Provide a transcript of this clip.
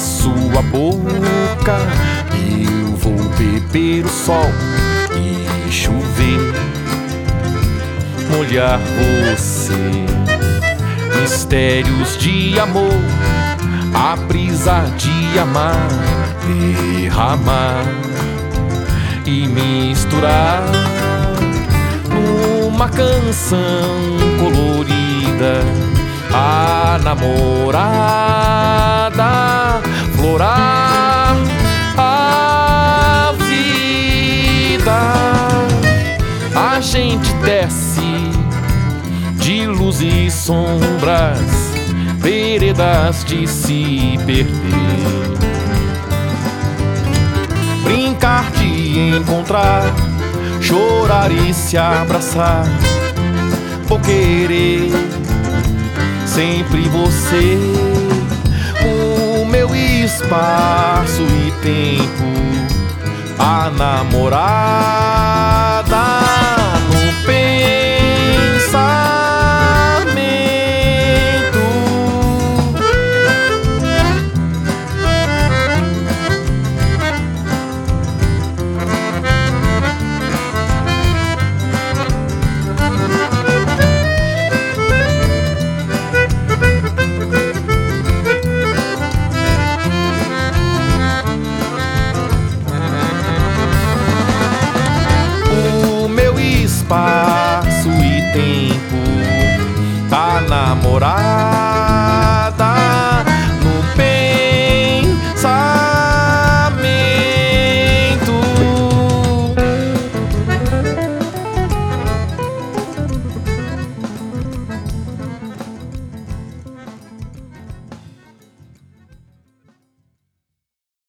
sua boca. Eu vou beber o sol e chover, molhar você. Mistérios de amor, a brisa de amar, derramar e misturar numa canção colorida a namorar florar a vida. A gente desce de luz e sombras, veredas de se perder. Brincar de encontrar, chorar e se abraçar, vou espaço e tempo, a namorada espaço e tempo, a namorada